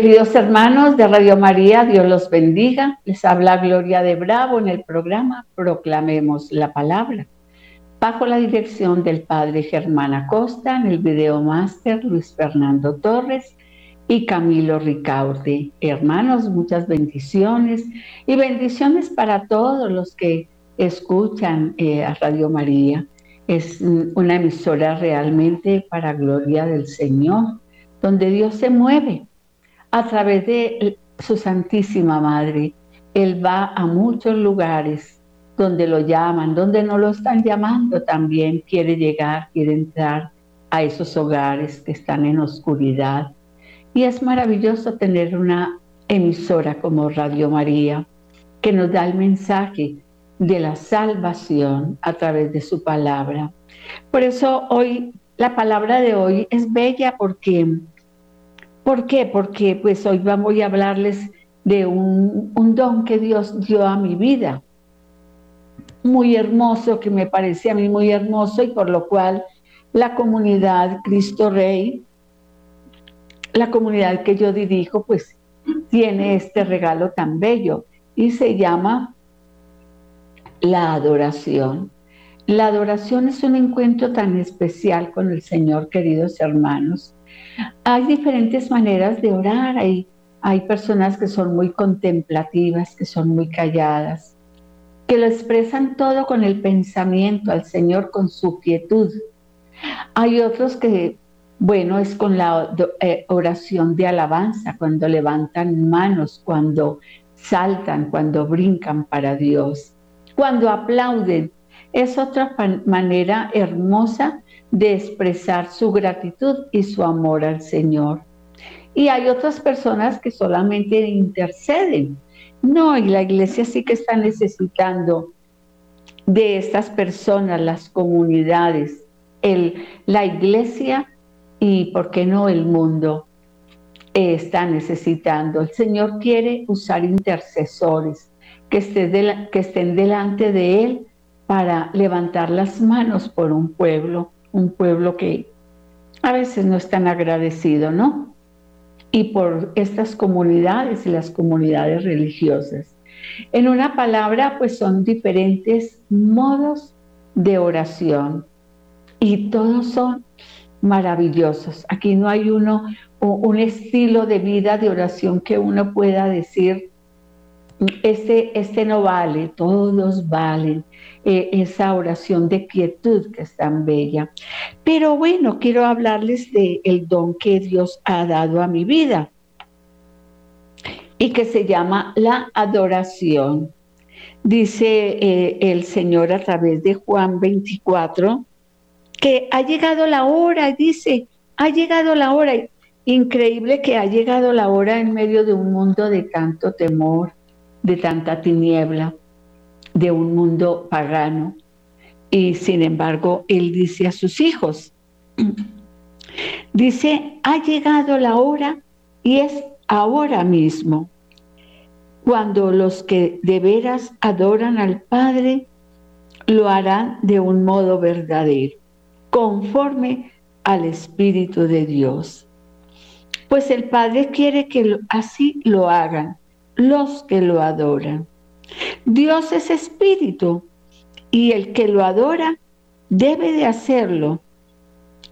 Queridos hermanos de Radio María, Dios los bendiga. Les habla Gloria de Bravo en el programa Proclamemos la Palabra bajo la dirección del padre Germán Acosta, en el video máster Luis Fernando Torres y Camilo Ricaurte. Hermanos, muchas bendiciones y bendiciones para todos los que escuchan eh, a Radio María. Es una emisora realmente para gloria del Señor, donde Dios se mueve a través de su Santísima Madre. Él va a muchos lugares donde lo llaman, donde no lo están llamando, también quiere llegar, quiere entrar a esos hogares que están en oscuridad. Y es maravilloso tener una emisora como Radio María que nos da el mensaje de la salvación a través de su palabra. Por eso hoy, la palabra de hoy es bella porque, ¿por qué? Porque pues hoy vamos a hablarles de un, un don que Dios dio a mi vida muy hermoso, que me parece a mí muy hermoso y por lo cual la comunidad Cristo Rey, la comunidad que yo dirijo, pues tiene este regalo tan bello y se llama la adoración. La adoración es un encuentro tan especial con el Señor, queridos hermanos. Hay diferentes maneras de orar, hay, hay personas que son muy contemplativas, que son muy calladas, que lo expresan todo con el pensamiento al Señor, con su quietud. Hay otros que, bueno, es con la eh, oración de alabanza, cuando levantan manos, cuando saltan, cuando brincan para Dios, cuando aplauden. Es otra manera hermosa de expresar su gratitud y su amor al Señor. Y hay otras personas que solamente interceden, no, y la iglesia sí que está necesitando de estas personas, las comunidades, el, la iglesia y, ¿por qué no, el mundo? está necesitando. El Señor quiere usar intercesores que, que estén delante de Él para levantar las manos por un pueblo, un pueblo que a veces no es tan agradecido, ¿no? y por estas comunidades y las comunidades religiosas. En una palabra, pues son diferentes modos de oración y todos son maravillosos. Aquí no hay uno, un estilo de vida de oración que uno pueda decir, este, este no vale, todos valen. Eh, esa oración de quietud que es tan bella. Pero bueno, quiero hablarles del el don que Dios ha dado a mi vida y que se llama la adoración. Dice eh, el Señor a través de Juan 24 que ha llegado la hora, dice, ha llegado la hora. Increíble que ha llegado la hora en medio de un mundo de tanto temor, de tanta tiniebla, de un mundo pagano. Y sin embargo, él dice a sus hijos, dice, ha llegado la hora y es ahora mismo, cuando los que de veras adoran al Padre lo harán de un modo verdadero, conforme al Espíritu de Dios. Pues el Padre quiere que así lo hagan los que lo adoran. Dios es espíritu y el que lo adora debe de hacerlo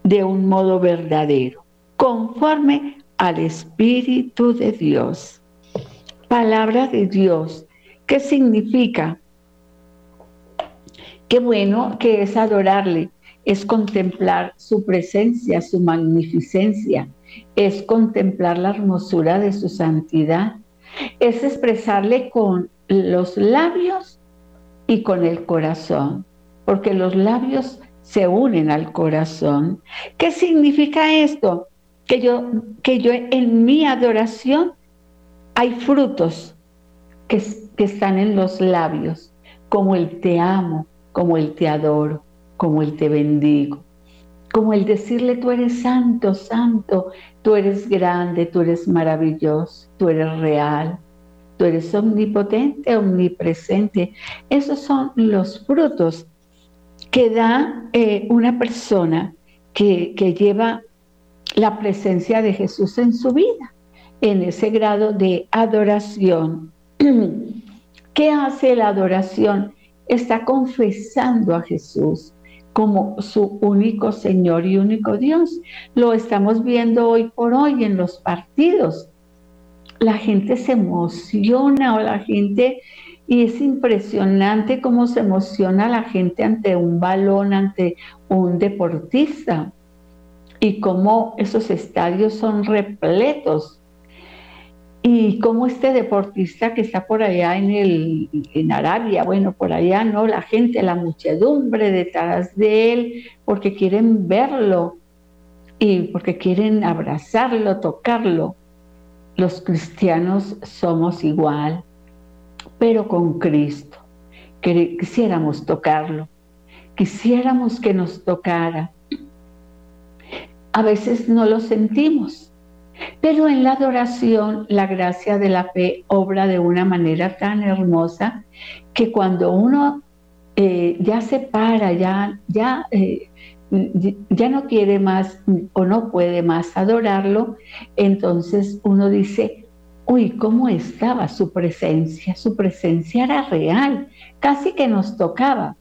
de un modo verdadero, conforme al Espíritu de Dios. Palabra de Dios, ¿qué significa? Qué bueno que es adorarle, es contemplar su presencia, su magnificencia, es contemplar la hermosura de su santidad, es expresarle con los labios y con el corazón, porque los labios se unen al corazón. ¿Qué significa esto? Que yo, que yo en mi adoración hay frutos que, que están en los labios, como el te amo, como el te adoro, como el te bendigo, como el decirle tú eres santo, santo, tú eres grande, tú eres maravilloso, tú eres real, tú eres omnipotente, omnipresente. Esos son los frutos que da eh, una persona que, que lleva la presencia de Jesús en su vida, en ese grado de adoración. ¿Qué hace la adoración? Está confesando a Jesús como su único Señor y único Dios. Lo estamos viendo hoy por hoy en los partidos. La gente se emociona o la gente, y es impresionante cómo se emociona la gente ante un balón, ante un deportista, y cómo esos estadios son repletos y como este deportista que está por allá en, el, en Arabia, bueno, por allá, ¿no? La gente, la muchedumbre detrás de él, porque quieren verlo y porque quieren abrazarlo, tocarlo. Los cristianos somos igual, pero con Cristo. Quisiéramos tocarlo, quisiéramos que nos tocara. A veces no lo sentimos, pero en la adoración, la gracia de la fe obra de una manera tan hermosa que cuando uno eh, ya se para, ya, ya, eh, ya no quiere más o no puede más adorarlo, entonces uno dice, uy, ¿cómo estaba su presencia? Su presencia era real, casi que nos tocaba.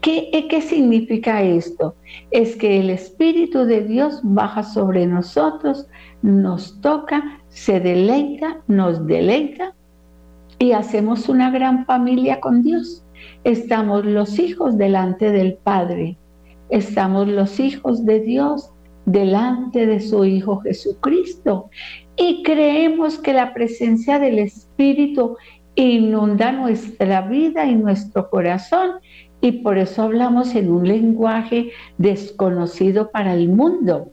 ¿Qué, ¿Qué, significa esto? Es que el Espíritu de Dios baja sobre nosotros nos toca, se deleita, nos deleita y hacemos una gran familia con Dios. Estamos los hijos delante del Padre, estamos los hijos de Dios delante de su Hijo Jesucristo y creemos que la presencia del Espíritu inunda nuestra vida y nuestro corazón y por eso hablamos en un lenguaje desconocido para el mundo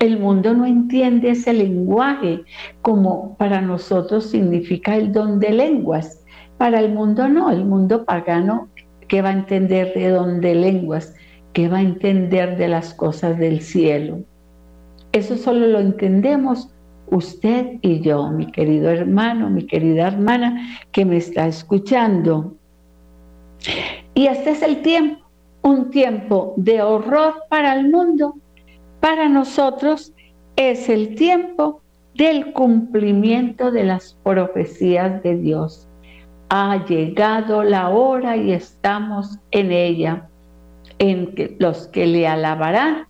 el mundo no entiende ese lenguaje como para nosotros significa el don de lenguas. Para el mundo no, el mundo pagano, ¿qué va a entender de don de lenguas? ¿Qué va a entender de las cosas del cielo? Eso solo lo entendemos usted y yo, mi querido hermano, mi querida hermana que me está escuchando. Y este es el tiempo, un tiempo de horror para el mundo, para nosotros es el tiempo del cumplimiento de las profecías de Dios. Ha llegado la hora y estamos en ella, en que los que le alabarán,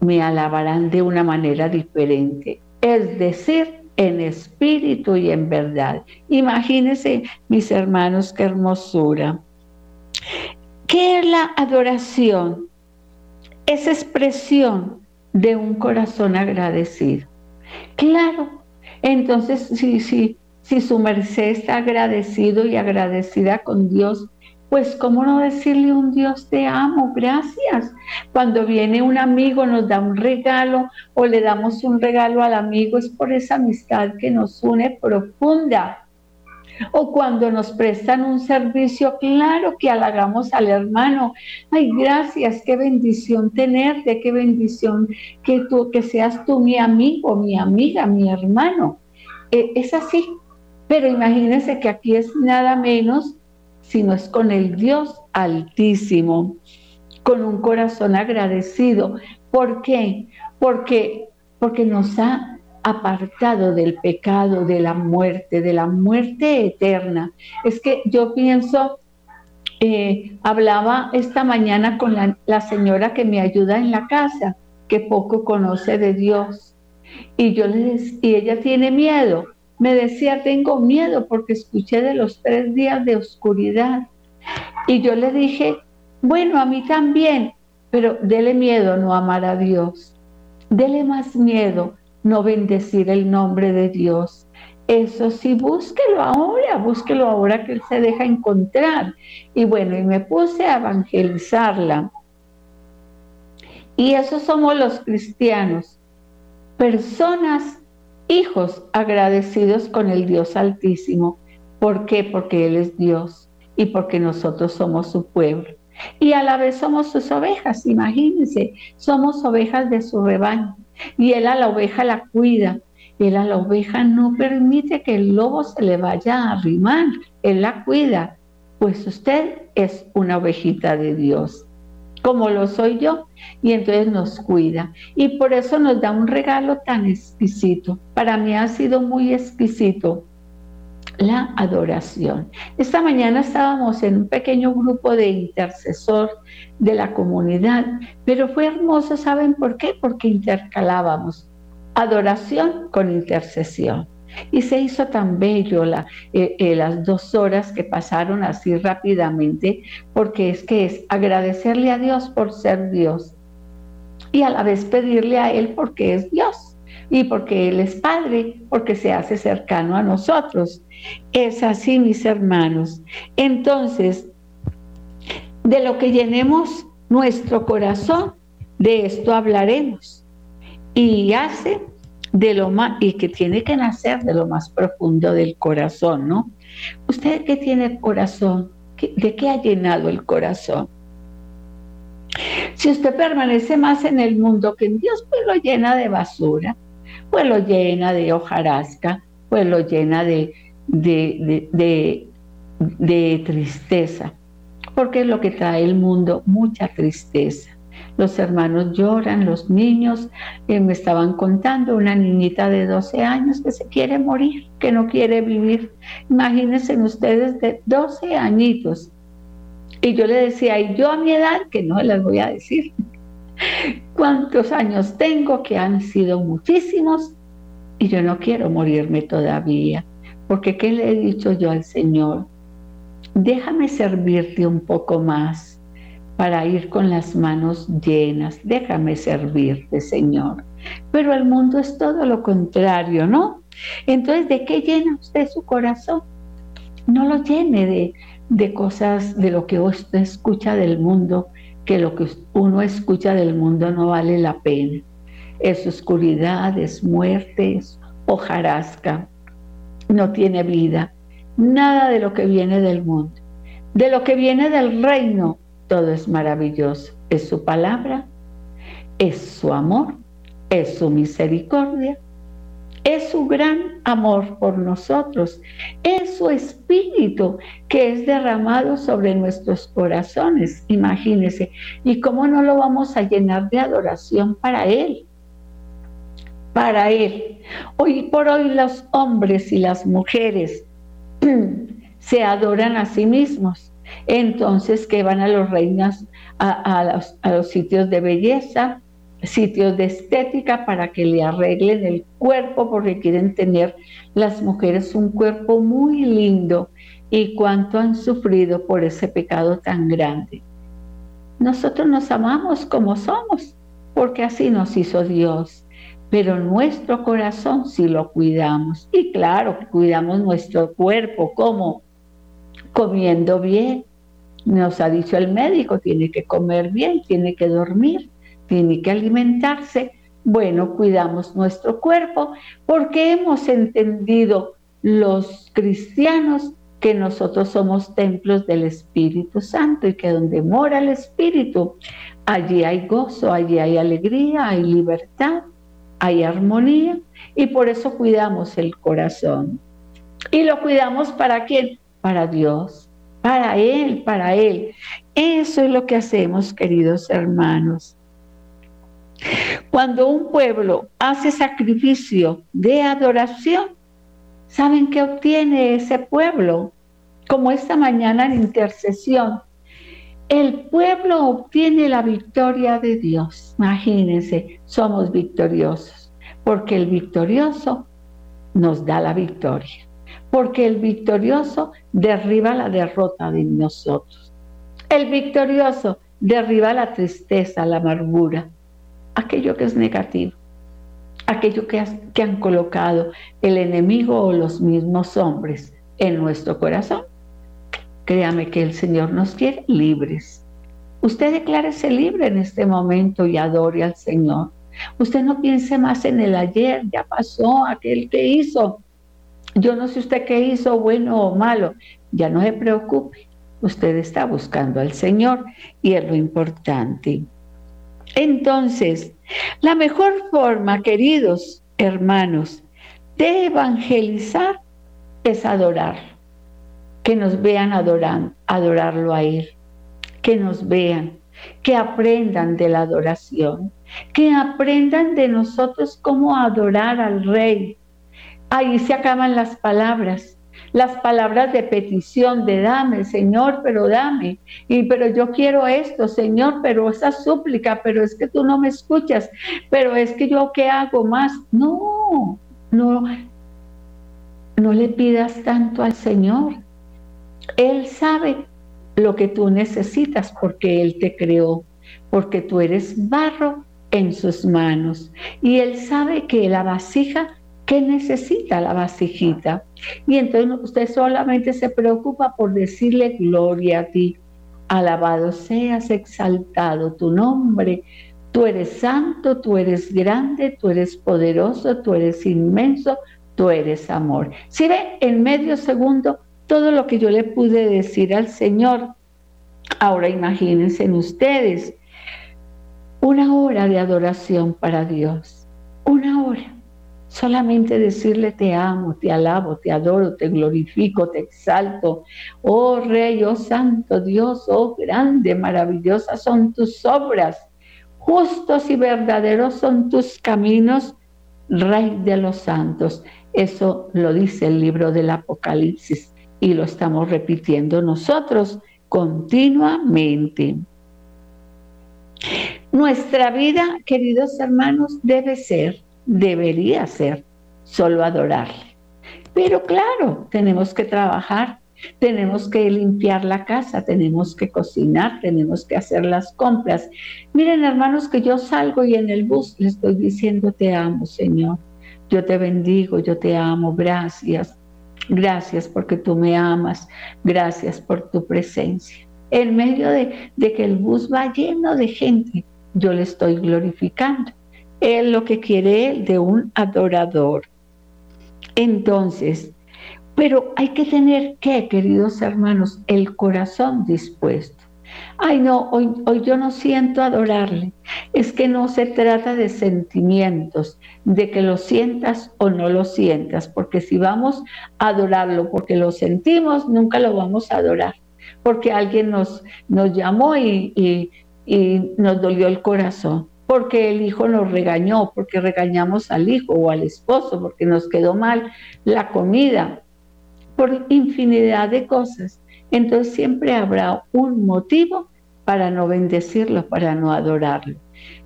me alabarán de una manera diferente, es decir, en espíritu y en verdad. Imagínense, mis hermanos, qué hermosura. ¿Qué es la adoración? Es expresión de un corazón agradecido. Claro, entonces si, si, si su merced está agradecido y agradecida con Dios, pues cómo no decirle un Dios te amo, gracias. Cuando viene un amigo nos da un regalo o le damos un regalo al amigo, es por esa amistad que nos une profunda o cuando nos prestan un servicio, claro que halagamos al hermano. Ay, gracias, qué bendición tenerte, qué bendición que tú, que seas tú mi amigo, mi amiga, mi hermano. E, es así. Pero imagínense que aquí es nada menos, sino es con el Dios altísimo, con un corazón agradecido. ¿Por qué? Porque, porque nos ha apartado del pecado, de la muerte, de la muerte eterna. Es que yo pienso, eh, hablaba esta mañana con la, señora que me ayuda en la casa, que poco conoce de Dios. Y yo le y ella tiene miedo. Me decía, tengo miedo porque escuché de los tres días de oscuridad. Y yo le dije, bueno, a mí también, pero dele miedo no amar a Dios. Dele más miedo no bendecir el nombre de Dios. Eso sí, búsquelo ahora, búsquelo ahora que Él se deja encontrar. Y bueno, y me puse a evangelizarla. Y esos somos los cristianos, personas, hijos agradecidos con el Dios Altísimo. ¿Por qué? Porque Él es Dios y porque nosotros somos su pueblo. Y a la vez somos sus ovejas, imagínense, somos ovejas de su rebaño y él a la oveja la cuida Él a la oveja no permite que el lobo se le vaya a arrimar, Él la cuida, pues usted es una ovejita de Dios, como lo soy yo, y entonces nos cuida. Y por eso nos da un regalo tan exquisito. Para mí ha sido muy exquisito la adoración. Esta mañana estábamos en un pequeño grupo de intercesor de la comunidad, pero fue hermoso, ¿saben por qué? Porque intercalábamos adoración con intercesión. Y se hizo tan bello eh, eh, las dos horas que pasaron así rápidamente, porque es que es agradecerle a Dios por ser Dios y a la vez pedirle a Él porque es Dios y porque Él es Padre, porque se hace cercano a nosotros. Es así, mis hermanos. Entonces, de lo que llenemos nuestro corazón, de esto hablaremos. Y hace de lo más, y que tiene que nacer de lo más profundo del corazón, ¿no? ¿Usted qué tiene corazón? ¿De qué ha llenado el corazón? Si usted permanece más en el mundo que en Dios, pues lo llena de basura, pues lo llena de hojarasca, pues lo llena de, de, de, de tristeza, porque es lo que trae el mundo, mucha tristeza los hermanos lloran, los niños eh, me estaban contando, una niñita de 12 años que se quiere morir, que no quiere vivir. Imagínense ustedes de 12 añitos. Y yo le decía, y yo a mi edad, que no les voy a decir cuántos años tengo, que han sido muchísimos, y yo no quiero morirme todavía, porque ¿qué le he dicho yo al Señor? Déjame servirte un poco más para ir con las manos llenas. Déjame servirte, Señor. Pero el mundo es todo lo contrario, ¿no? Entonces, ¿de qué llena usted su corazón? No lo llene de, de cosas, de lo que usted escucha del mundo, que lo que uno escucha del mundo no vale la pena. Es oscuridad, es muerte, es hojarasca, no tiene vida. Nada de lo que viene del mundo. De lo que viene del reino todo es maravilloso. Es su palabra, es su amor, es su misericordia, es su gran amor por nosotros, es su espíritu que es derramado sobre nuestros corazones, imagínense. ¿Y cómo no lo vamos a llenar de adoración para Él? Para Él. Hoy por hoy los hombres y las mujeres se adoran a sí mismos entonces que van a los reinas, a, los, sitios de belleza, sitios de estética para que le arreglen el cuerpo porque quieren tener las mujeres un cuerpo muy lindo. Y cuánto han sufrido por ese pecado tan grande. Nosotros nos amamos como somos porque así nos hizo Dios, pero nuestro corazón sí lo cuidamos. Y claro, cuidamos nuestro cuerpo como comiendo bien. Nos ha dicho el médico, tiene que comer bien, tiene que dormir, tiene que alimentarse. Bueno, cuidamos nuestro cuerpo porque hemos entendido los cristianos que nosotros somos templos del Espíritu Santo y que donde mora el Espíritu, allí hay gozo, allí hay alegría, hay libertad, hay armonía y por eso cuidamos el corazón. ¿Y lo cuidamos para quién? Para Dios, para Él, para Él. Eso es lo que hacemos, queridos hermanos. Cuando un pueblo hace sacrificio de adoración, ¿saben qué obtiene ese pueblo? Como esta mañana en intercesión, el pueblo obtiene la victoria de Dios. Imagínense, somos victoriosos, porque el victorioso nos da la victoria porque el victorioso derriba la derrota de nosotros. El victorioso derriba la tristeza, la amargura, aquello que es negativo, aquello que, que han colocado el enemigo o los mismos hombres en nuestro corazón. Créame que el Señor nos quiere libres. Usted declárese libre en este momento y adore al Señor. Usted no piense más en el ayer, ya pasó aquel que hizo. Yo no sé usted qué hizo, bueno o malo, ya no se preocupe, usted está buscando al Señor y es lo importante. Entonces, la mejor forma, queridos hermanos, de evangelizar es adorar. Que nos vean adorando, adorarlo a Él. Que nos vean, que aprendan de la adoración, que aprendan de nosotros cómo adorar al Rey. Ahí se acaban las palabras las palabras de petición, de dame, Señor, pero dame, y pero yo quiero esto, Señor, pero esa súplica, pero es que tú no me escuchas, pero es que yo qué hago más. No, no, no le pidas tanto al Señor. Él sabe lo que tú necesitas porque Él te creó, porque tú eres barro en sus manos. Y Él sabe que la vasija ¿Qué necesita la vasijita? Y entonces usted solamente se preocupa por decirle gloria a ti. Alabado seas, exaltado tu nombre. Tú eres santo, tú eres grande, tú eres poderoso, tú eres inmenso, tú eres amor. Si ve, en medio segundo, todo lo que yo le pude decir al Señor, ahora imagínense en ustedes, una hora de adoración para Dios, una hora Solamente decirle te amo, te alabo, te adoro, te glorifico, te exalto. Oh Rey, oh Santo Dios, oh grande, maravillosas son tus obras. Justos y verdaderos son tus caminos, Rey de los santos. Eso lo dice el libro del Apocalipsis y lo estamos repitiendo nosotros continuamente. Nuestra vida, queridos hermanos, debe ser debería ser solo adorarle. Pero claro, tenemos que trabajar, tenemos que limpiar la casa, tenemos que cocinar, tenemos que hacer las compras. Miren hermanos que yo salgo y en el bus le estoy diciendo te amo Señor, yo te bendigo, yo te amo, gracias, gracias porque tú me amas, gracias por tu presencia. En medio de, de que el bus va lleno de gente, yo le estoy glorificando es lo que quiere de un adorador. Entonces, pero hay que tener que, queridos hermanos, el corazón dispuesto. Ay, no, hoy, hoy yo no siento adorarle. Es que no se trata de sentimientos, de que lo sientas o no lo sientas, porque si vamos a adorarlo porque lo sentimos, nunca lo vamos a adorar, porque alguien nos, nos llamó y nos dolió el corazón porque el hijo nos regañó, porque regañamos al hijo o al esposo, porque nos quedó mal la comida, por infinidad de cosas. Entonces siempre habrá un motivo para no bendecirlo, para no adorarlo.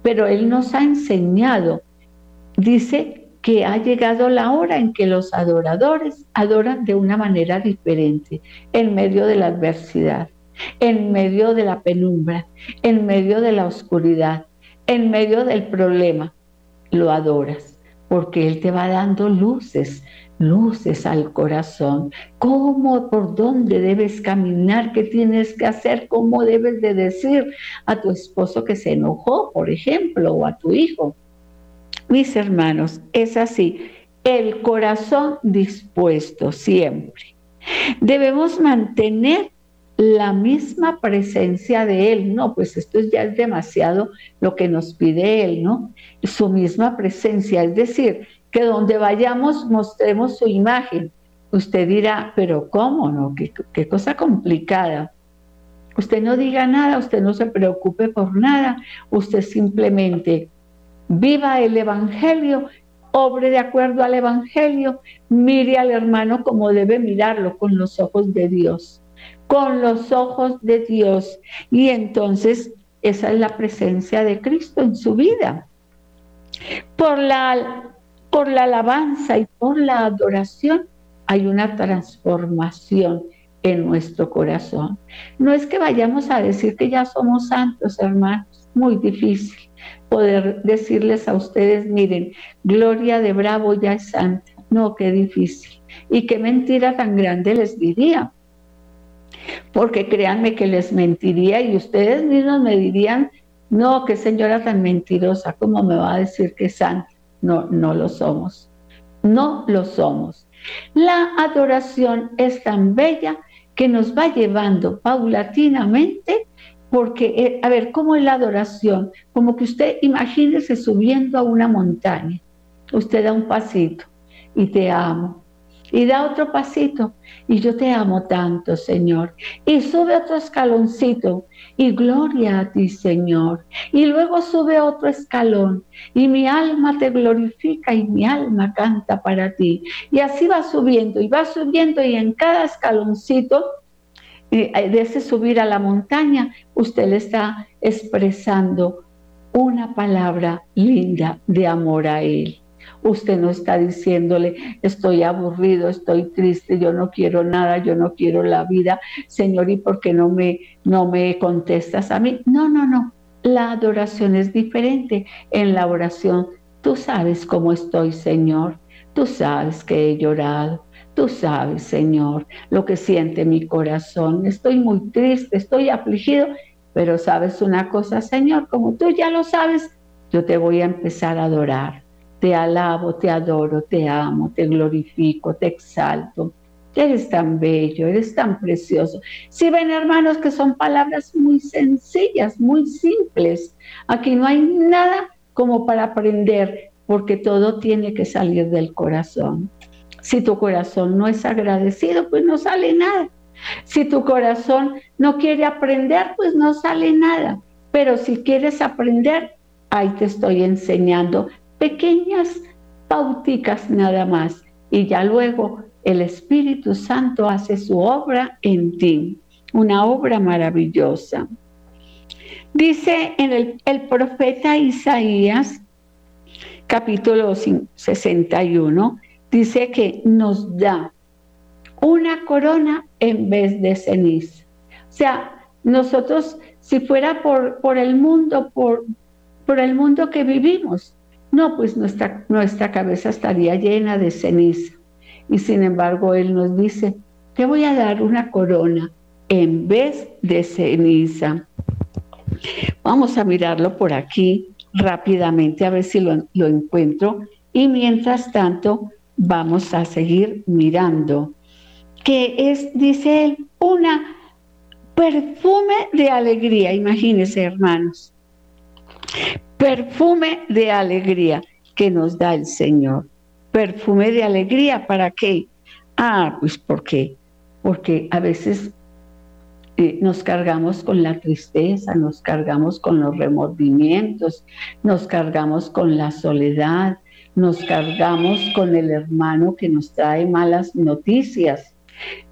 Pero Él nos ha enseñado, dice que ha llegado la hora en que los adoradores adoran de una manera diferente, en medio de la adversidad, en medio de la penumbra, en medio de la oscuridad en medio del problema, lo adoras, porque Él te va dando luces, luces al corazón, cómo, por dónde debes caminar, qué tienes que hacer, cómo debes de decir a tu esposo que se enojó, por ejemplo, o a tu hijo. Mis hermanos, es así, el corazón dispuesto siempre. Debemos mantener la misma presencia de Él, no, pues esto ya es demasiado lo que nos pide Él, ¿no? Su misma presencia, es decir, que donde vayamos mostremos su imagen. Usted dirá, pero ¿cómo no? Qué, qué cosa complicada. Usted no diga nada, usted no se preocupe por nada, usted simplemente viva el Evangelio, obre de acuerdo al Evangelio, mire al hermano como debe mirarlo con los ojos de Dios con los ojos de Dios. Y entonces esa es la presencia de Cristo en su vida. Por la, por la alabanza y por la adoración hay una transformación en nuestro corazón. No es que vayamos a decir que ya somos santos, hermanos, muy difícil poder decirles a ustedes, miren, Gloria de Bravo ya es santa. No, qué difícil. Y qué mentira tan grande les diría, porque créanme que les mentiría y ustedes mismos me dirían, no, qué señora tan mentirosa, ¿cómo me va a decir que es santa? No, no lo somos, no lo somos. La adoración es tan bella que nos va llevando paulatinamente, porque, eh, a ver, ¿cómo es la adoración? Como que usted imagínese subiendo a una montaña, usted da un pasito, y te amo. Y da otro pasito y yo te amo tanto, Señor. Y sube otro escaloncito y gloria a ti, Señor. Y luego sube otro escalón y mi alma te glorifica y mi alma canta para ti. Y así va subiendo y va subiendo y en cada escaloncito eh, de ese subir a la montaña, usted le está expresando una palabra linda de amor a Él. Usted no está diciéndole, estoy aburrido, estoy triste, yo no quiero nada, yo no quiero la vida, Señor, ¿y por qué no me, no me contestas a mí? No, no, no. La adoración es diferente. En la oración, tú sabes cómo estoy, Señor. Tú sabes que he llorado. Tú sabes, Señor, lo que siente mi corazón. Estoy muy triste, estoy afligido pero sabes una cosa, Señor, como tú ya lo sabes, yo te voy a empezar a adorar. Te alabo, te adoro, te amo, te glorifico, te exalto. Eres tan bello, eres tan precioso. Si ven, hermanos, que son palabras muy sencillas, muy simples. Aquí no hay nada como para aprender, porque todo tiene que salir del corazón. Si tu corazón no es agradecido, pues no sale nada. Si tu corazón no quiere aprender, pues no sale nada. Pero si quieres aprender, ahí te estoy enseñando pequeñas pauticas nada más. Y ya luego el Espíritu Santo hace su obra en ti, una obra maravillosa. Dice en el, el profeta Isaías, capítulo 61, dice que nos da una corona en vez de ceniza. O sea, nosotros, si fuera por, por el mundo, por, por el mundo que vivimos, no, pues nuestra, nuestra cabeza estaría llena de ceniza. Y sin embargo, Él nos dice, te voy a dar una corona en vez de ceniza. Vamos a mirarlo por aquí rápidamente a ver si lo, lo encuentro. Y mientras tanto, vamos a seguir mirando que es, dice él, una perfume de alegría. Imagínense, hermanos. Perfume de alegría que nos da el Señor. Perfume de alegría, ¿para qué? Ah, pues ¿por qué? Porque a veces eh, nos cargamos con la tristeza, nos cargamos con los remordimientos, nos cargamos con la soledad, nos cargamos con el hermano que nos trae malas noticias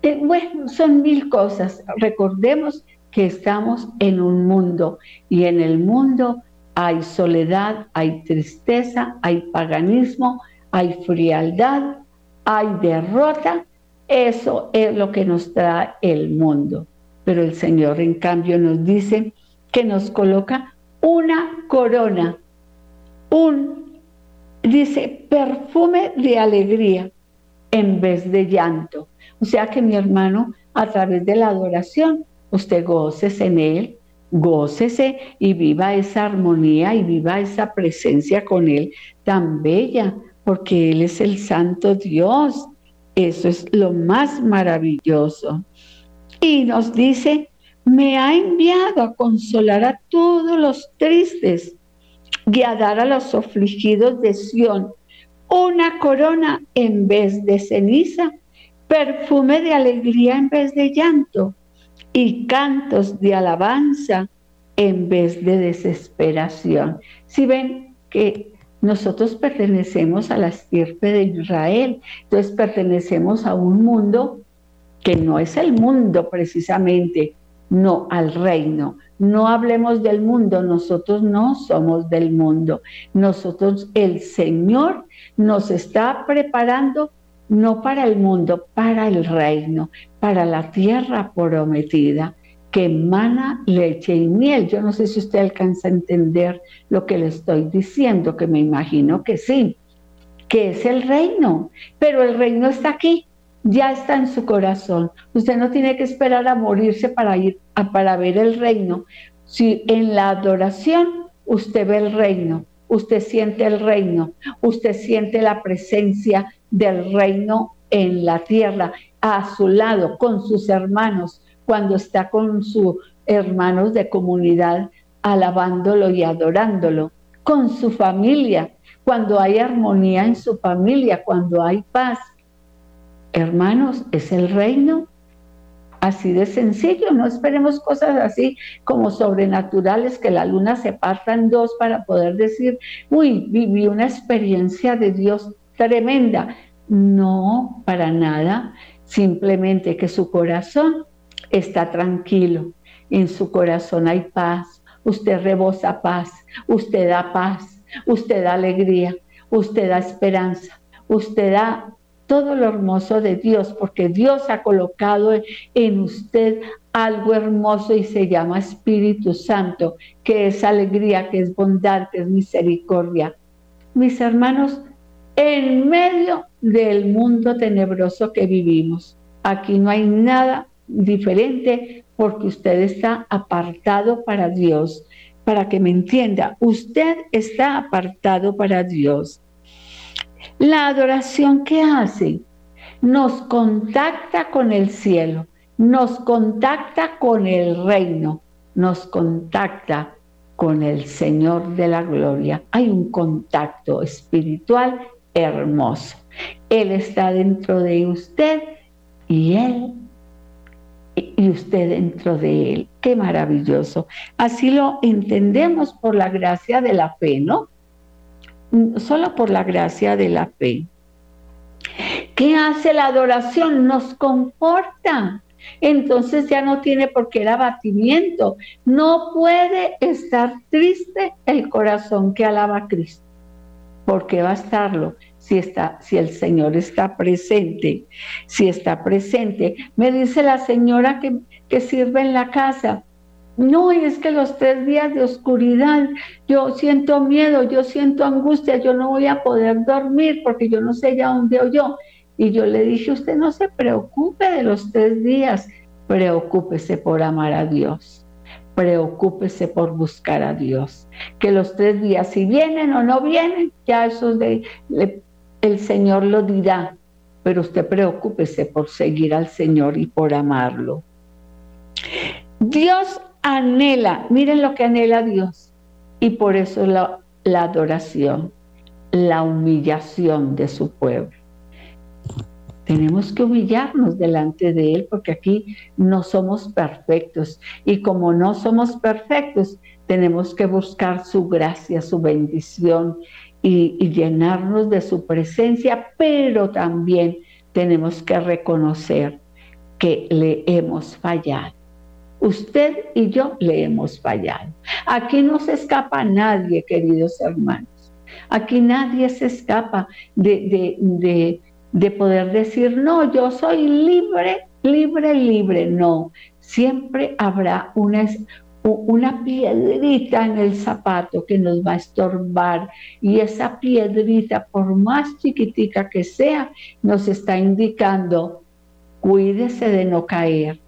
eh, bueno, son mil cosas. Recordemos que estamos en un mundo y en el mundo hay soledad, hay tristeza, hay paganismo, hay frialdad, hay derrota. Eso es lo que nos trae el mundo. Pero el Señor en cambio nos dice que nos coloca una corona, un, dice, perfume de alegría en vez de llanto. O sea que mi hermano, a través de la adoración, usted gócese en él, gócese y viva esa armonía y viva esa presencia con él tan bella, porque él es el santo Dios. Eso es lo más maravilloso. Y nos dice, me ha enviado a consolar a todos los tristes y a dar a los afligidos de Sión una corona en vez de ceniza perfume de alegría en vez de llanto y cantos de alabanza en vez de desesperación. Si ven que nosotros pertenecemos a la estirpe de Israel, entonces pertenecemos a un mundo que no es el mundo precisamente, no al reino. No hablemos del mundo, nosotros no somos del mundo. Nosotros, el Señor nos está preparando no para el mundo, para el reino, para la tierra prometida que emana leche y miel. Yo no sé si usted alcanza a entender lo que le estoy diciendo, que me imagino que sí, que es el reino, pero el reino está aquí, ya está en su corazón. Usted no tiene que esperar a morirse para ir a, para ver el reino. Si en la adoración usted ve el reino, usted siente el reino, usted siente la presencia del reino en la tierra, a su lado, con sus hermanos, cuando está con sus hermanos de comunidad, alabándolo y adorándolo, con su familia, cuando hay armonía en su familia, cuando hay paz. Hermanos, es el reino así de sencillo, no esperemos cosas así como sobrenaturales, que la luna se parta en dos para poder decir, uy, viví una experiencia de Dios tremenda. No, para nada, simplemente que su corazón está tranquilo, en su corazón hay paz, usted rebosa paz, usted da paz, usted da alegría, usted da esperanza, usted da todo lo hermoso de Dios, porque Dios ha colocado en usted algo hermoso y se llama Espíritu Santo, que es alegría, que es bondad, que es misericordia. Mis hermanos, en medio del mundo tenebroso que vivimos, aquí no hay nada diferente porque usted está apartado para Dios. Para que me entienda, usted está apartado para Dios. La adoración que hace nos contacta con el cielo, nos contacta con el reino, nos contacta con el Señor de la gloria. Hay un contacto espiritual hermoso. Él está dentro de usted y Él y usted dentro de Él. Qué maravilloso. Así lo entendemos por la gracia de la fe, ¿no? solo por la gracia de la fe. ¿Qué hace la adoración? Nos comporta. Entonces ya no tiene por qué el abatimiento. No puede estar triste el corazón que alaba a Cristo. ¿Por qué va a estarlo? Si, está, si el Señor está presente, si está presente. Me dice la señora que, que sirve en la casa, no, y es que los tres días de oscuridad, yo siento miedo, yo siento angustia, yo no voy a poder dormir porque yo no sé ya dónde o yo. Y yo le dije, usted no se preocupe de los tres días, preocúpese por amar a Dios, preocúpese por buscar a Dios. Que los tres días, si vienen o no vienen, ya eso de, el Señor lo dirá, pero usted preocúpese por seguir al Señor y por amarlo. Dios anhela, miren lo que anhela Dios. Y por eso la, la adoración, la humillación de su pueblo. Tenemos que humillarnos delante de Él porque aquí no somos perfectos. Y como no somos perfectos, tenemos que buscar su gracia, su bendición y, llenarnos de su presencia, pero también tenemos que reconocer que le hemos fallado Usted y yo le hemos fallado. Aquí no se escapa nadie, queridos hermanos. Aquí nadie se escapa de, poder decir, no, yo soy libre, libre, libre. No, siempre habrá una, una piedrita en el zapato que nos va a estorbar y esa piedrita, por más chiquitica que sea, nos está indicando, cuídese de no caer,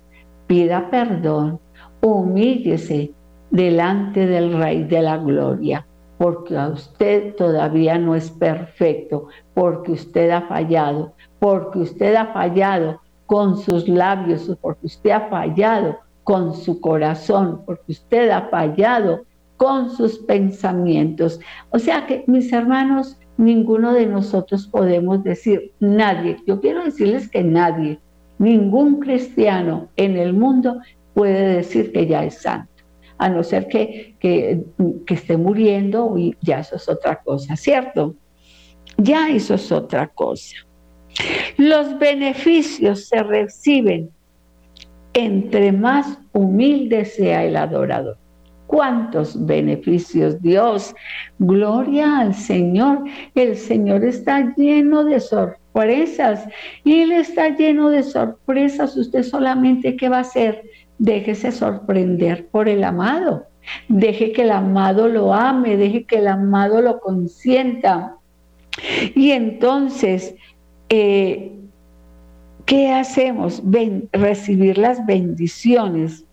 pida perdón, humíllese delante del Rey de la Gloria, porque a usted todavía no es perfecto, porque usted ha fallado, porque usted ha fallado con sus labios, porque usted ha fallado con su corazón, porque usted ha fallado con sus pensamientos. O sea que, mis hermanos, ninguno de nosotros podemos decir, nadie, yo quiero decirles que nadie Ningún cristiano en el mundo puede decir que ya es santo, a no ser que, que, esté muriendo y ya eso es otra cosa, ¿cierto? Ya eso es otra cosa. Los beneficios se reciben entre más humilde sea el adorador. ¿Cuántos beneficios Dios? Gloria al Señor. El Señor está lleno de sorpresas. Y Él está lleno de sorpresas. Usted solamente, ¿qué va a hacer? Déjese sorprender por el amado. Deje que el amado lo ame, deje que el amado lo consienta. Y entonces, eh, ¿qué hacemos? recibir las bendiciones.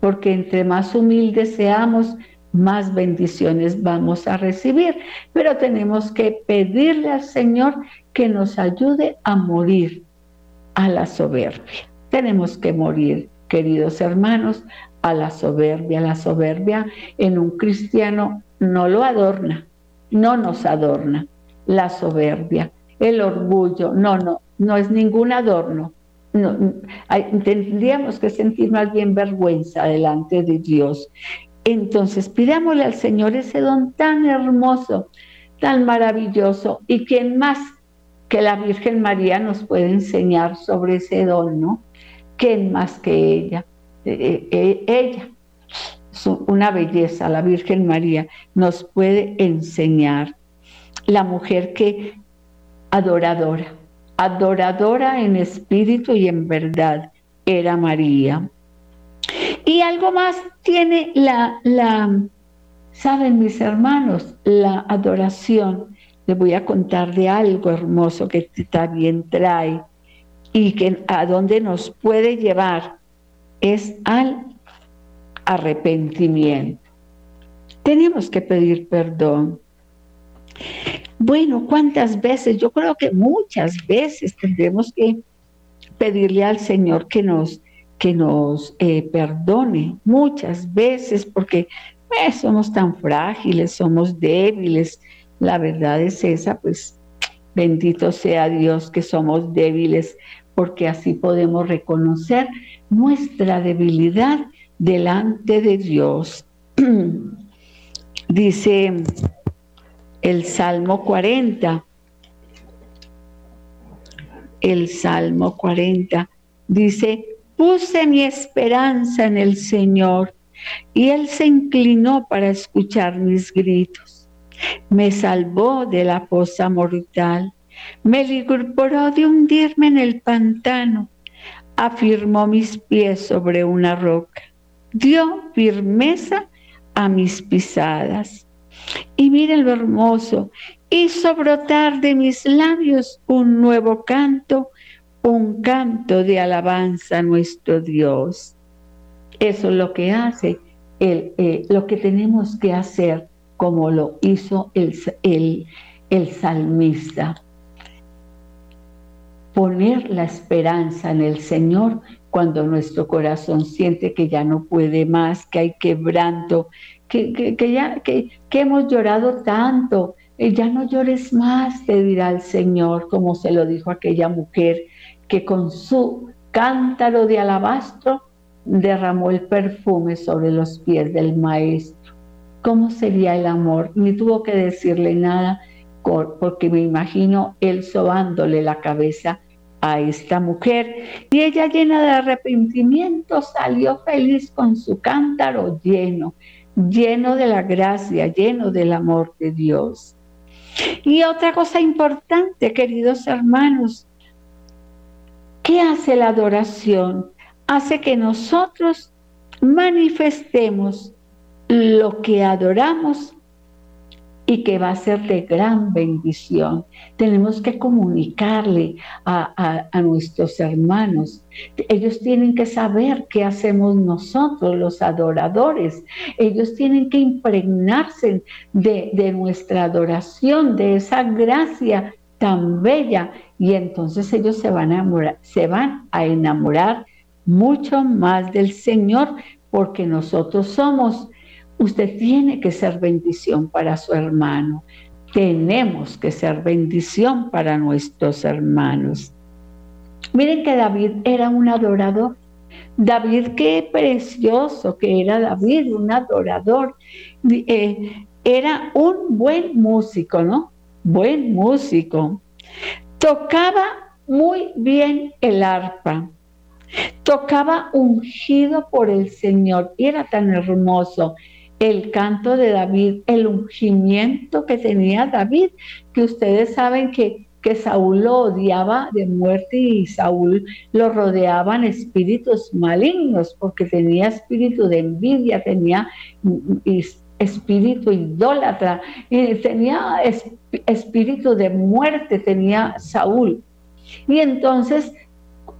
Porque entre más humildes seamos, más bendiciones vamos a recibir. Pero tenemos que pedirle al Señor que nos ayude a morir a la soberbia. Tenemos que morir, queridos hermanos, a la soberbia. La soberbia en un cristiano no lo adorna, no nos adorna. La soberbia, el orgullo, no, no, no es ningún adorno. No, tendríamos que sentir más bien vergüenza delante de Dios. Entonces, pidámosle al Señor ese don tan hermoso, tan maravilloso, y quien más que la Virgen María nos puede enseñar sobre ese don, ¿no? ¿Quién más que ella? Eh, eh, ella, una belleza, la Virgen María, nos puede enseñar. La mujer que adoradora, adoradora en espíritu y en verdad, era María. Y algo más tiene la, la, saben mis hermanos, la adoración. Les voy a contar de algo hermoso que también trae y que a dónde nos puede llevar es al arrepentimiento. Tenemos que pedir perdón. Bueno, ¿cuántas veces? Yo creo que muchas veces tendremos que pedirle al Señor que nos, que nos eh, perdone, muchas veces, porque eh, somos tan frágiles, somos débiles. La verdad es esa, pues bendito sea Dios que somos débiles, porque así podemos reconocer nuestra debilidad delante de Dios. Dice el Salmo 40, el Salmo 40, dice, puse mi esperanza en el Señor y Él se inclinó para escuchar mis gritos. Me salvó de la fosa mortal, me libró de hundirme en el pantano afirmó mis pies sobre una roca, dio firmeza a mis pisadas. Y miren lo hermoso, hizo brotar de mis labios un nuevo canto, un canto de alabanza a nuestro Dios. Eso es lo que hace, el, eh, lo que tenemos que hacer como lo hizo el, el salmista poner la esperanza en el Señor cuando nuestro corazón siente que ya no puede más, que hay quebranto, que, que, ya que, hemos llorado tanto, eh, ya no llores más, te dirá el Señor, como se lo dijo aquella mujer que con su cántaro de alabastro derramó el perfume sobre los pies del maestro. ¿Cómo sería el amor? Ni tuvo que decirle nada, porque me imagino él sobándole la cabeza a esta mujer y ella llena de arrepentimiento salió feliz con su cántaro lleno, lleno de la gracia, lleno del amor de Dios. Y otra cosa importante, queridos hermanos, ¿qué hace la adoración? Hace que nosotros manifestemos lo que adoramos y que va a ser de gran bendición. Tenemos que comunicarle a, nuestros hermanos. Ellos tienen que saber qué hacemos nosotros, los adoradores. Ellos tienen que impregnarse de, de nuestra adoración, de esa gracia tan bella. Y entonces ellos se van a enamorar, se van a enamorar mucho más del Señor porque nosotros somos Usted tiene que ser bendición para su hermano. Tenemos que ser bendición para nuestros hermanos. Miren que David era un adorador. David, qué precioso que era David, un adorador. Eh, era un buen músico, ¿no? Buen músico. Tocaba muy bien el arpa. Tocaba ungido por el Señor. Y era tan hermoso el canto de David, el ungimiento que tenía David, que ustedes saben que, que Saúl lo odiaba de muerte y Saúl lo rodeaban espíritus malignos, porque tenía espíritu de envidia, tenía espíritu idólatra, y tenía espíritu de muerte, tenía Saúl. Y entonces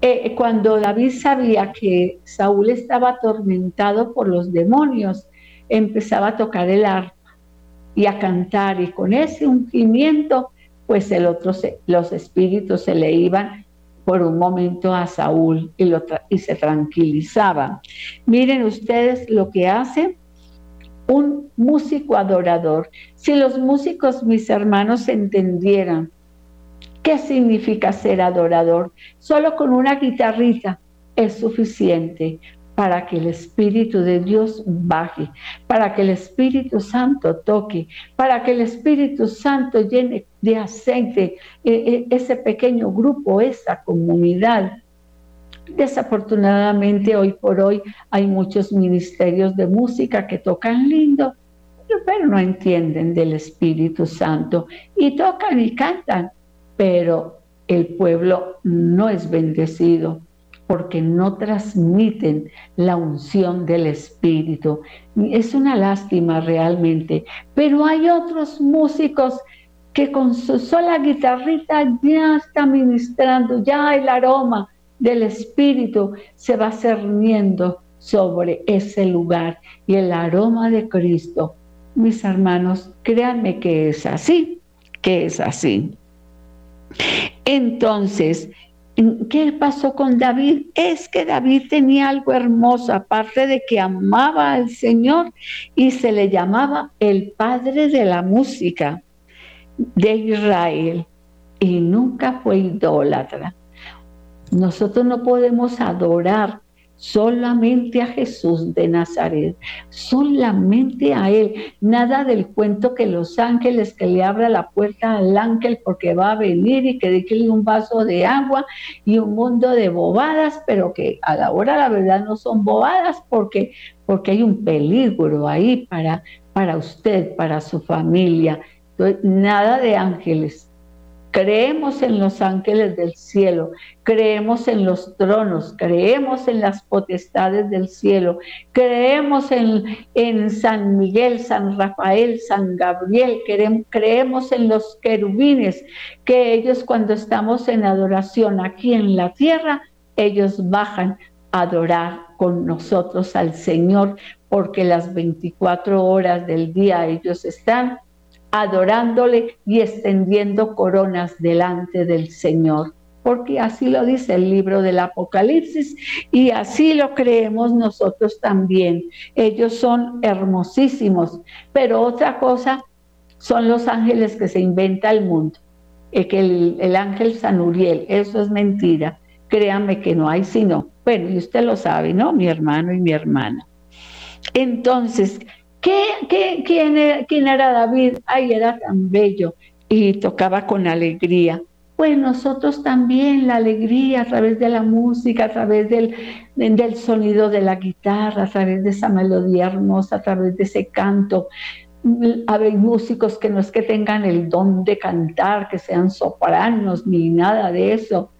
eh, cuando David sabía que Saúl estaba atormentado por los demonios, empezaba a tocar el arpa y a cantar y con ese ungimiento pues el otro los espíritus se le iban por un momento a Saúl y, y se tranquilizaba. Miren ustedes lo que hace un músico adorador. Si los músicos, mis hermanos, entendieran qué significa ser adorador, solo con una guitarrita es suficiente para que el Espíritu de Dios baje, para que el Espíritu Santo toque, para que el Espíritu Santo llene de aceite eh, eh, ese pequeño grupo, esa comunidad. Desafortunadamente hoy por hoy hay muchos ministerios de música que tocan lindo, pero no entienden del Espíritu Santo y tocan y cantan, pero el pueblo no es bendecido porque no transmiten la unción del Espíritu. Es una lástima realmente, pero hay otros músicos que con su sola guitarrita ya está ministrando, ya el aroma del Espíritu se va cerniendo sobre ese lugar y el aroma de Cristo. Mis hermanos, créanme que es así, que es así. Entonces, ¿Qué pasó con David? Es que David tenía algo hermoso, aparte de que amaba al Señor y se le llamaba el padre de la música de Israel y nunca fue idólatra. Nosotros no podemos adorar solamente a Jesús de Nazaret, solamente a Él, nada del cuento que los ángeles, que le abra la puerta al ángel porque va a venir y que déle un vaso de agua y un mundo de bobadas, pero que a la hora la verdad no son bobadas porque, porque hay un peligro ahí para, para usted, para su familia. nada de ángeles, Creemos en los ángeles del cielo, creemos en los tronos, creemos en las potestades del cielo, creemos en, en San Miguel, San Rafael, San Gabriel, creemos en los querubines, que ellos cuando estamos en adoración aquí en la tierra, ellos bajan a adorar con nosotros al Señor, porque las 24 horas del día ellos están adorándole y extendiendo coronas delante del Señor. Porque así lo dice el libro del Apocalipsis y así lo creemos nosotros también. Ellos son hermosísimos, pero otra cosa son los ángeles que se inventa el mundo. Eh, que el, el ángel San Uriel, eso es mentira. Créanme que no hay sino. Bueno, y usted lo sabe, ¿no? Mi hermano y mi hermana. Entonces, ¿Qué, quién, era, quién, era, David? Ay, era tan bello y tocaba con alegría. Pues nosotros también la alegría a través de la música, a través del, del sonido de la guitarra, a través de esa melodía hermosa, a través de ese canto. Hay músicos que no es que tengan el don de cantar, que sean sopranos, ni nada de eso,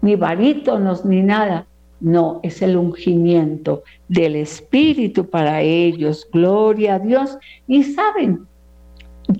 ni barítonos, ni nada no, es el ungimiento del Espíritu para ellos. Gloria a Dios. Y saben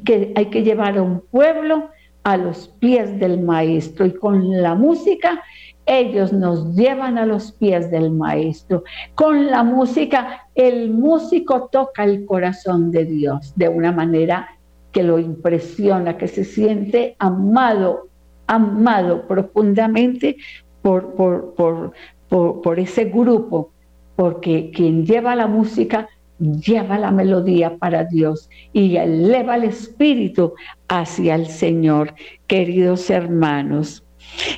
que hay que llevar a un pueblo a los pies del Maestro. Y con la música ellos nos llevan a los pies del Maestro. Con la música, el músico toca el corazón de Dios de una manera que lo impresiona, que se siente amado, amado profundamente por, por, por, por, ese grupo, porque quien lleva la música lleva la melodía para Dios y eleva el espíritu hacia el Señor, queridos hermanos.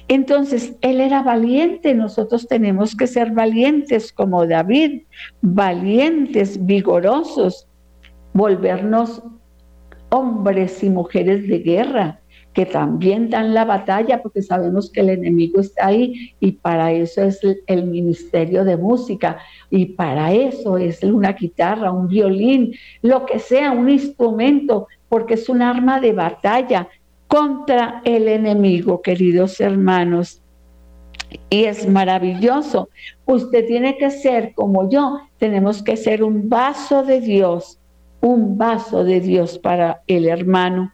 Entonces, él era valiente, nosotros tenemos que ser valientes como David, valientes, vigorosos, volvernos hombres y mujeres de guerra, que también dan la batalla porque sabemos que el enemigo está ahí y para eso es el ministerio de música y para eso es una guitarra, un violín, lo que sea, un instrumento, porque es un arma de batalla contra el enemigo, queridos hermanos. Y es maravilloso. Usted tiene que ser como yo, tenemos que ser un vaso de Dios, un vaso de Dios para el hermano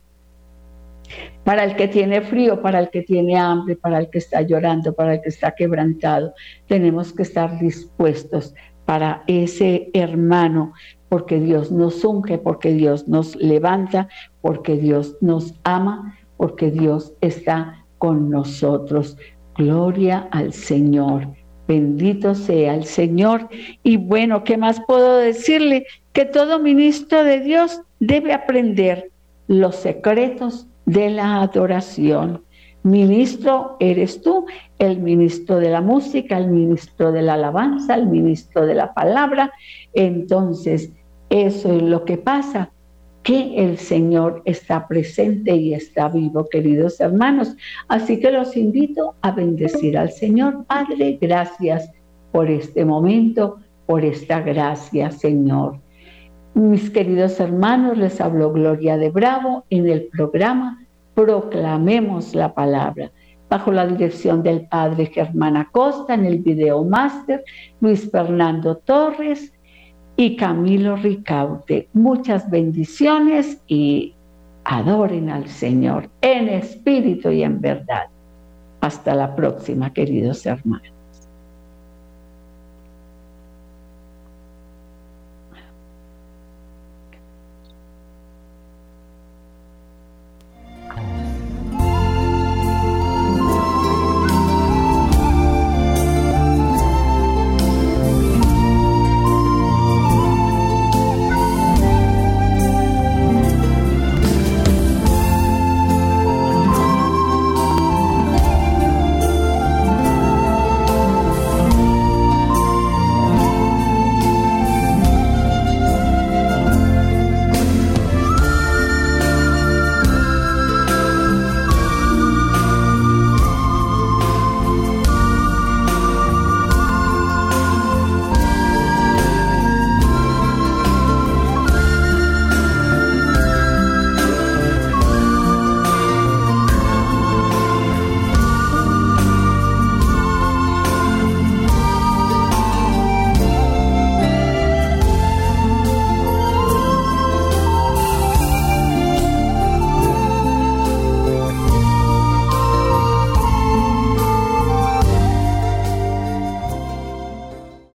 para el que tiene frío, para el que tiene hambre, para el que está llorando, para el que está quebrantado. Tenemos que estar dispuestos para ese hermano, porque Dios nos unge, porque Dios nos levanta, porque Dios nos ama, porque Dios está con nosotros. Gloria al Señor. Bendito sea el Señor. Y bueno, ¿qué más puedo decirle? Que todo ministro de Dios debe aprender los secretos de la adoración. Ministro eres tú, el ministro de la música, el ministro de la alabanza, el ministro de la palabra. Entonces, eso es lo que pasa, que el Señor está presente y está vivo, queridos hermanos. Así que los invito a bendecir al Señor. Padre, gracias por este momento, por esta gracia, Señor. Mis queridos hermanos, les habló Gloria de Bravo en el programa Proclamemos la Palabra, bajo la dirección del Padre Germán Acosta en el video máster, Luis Fernando Torres, y Camilo Ricaute. Muchas bendiciones y adoren al Señor en espíritu y en verdad. Hasta la próxima, queridos hermanos.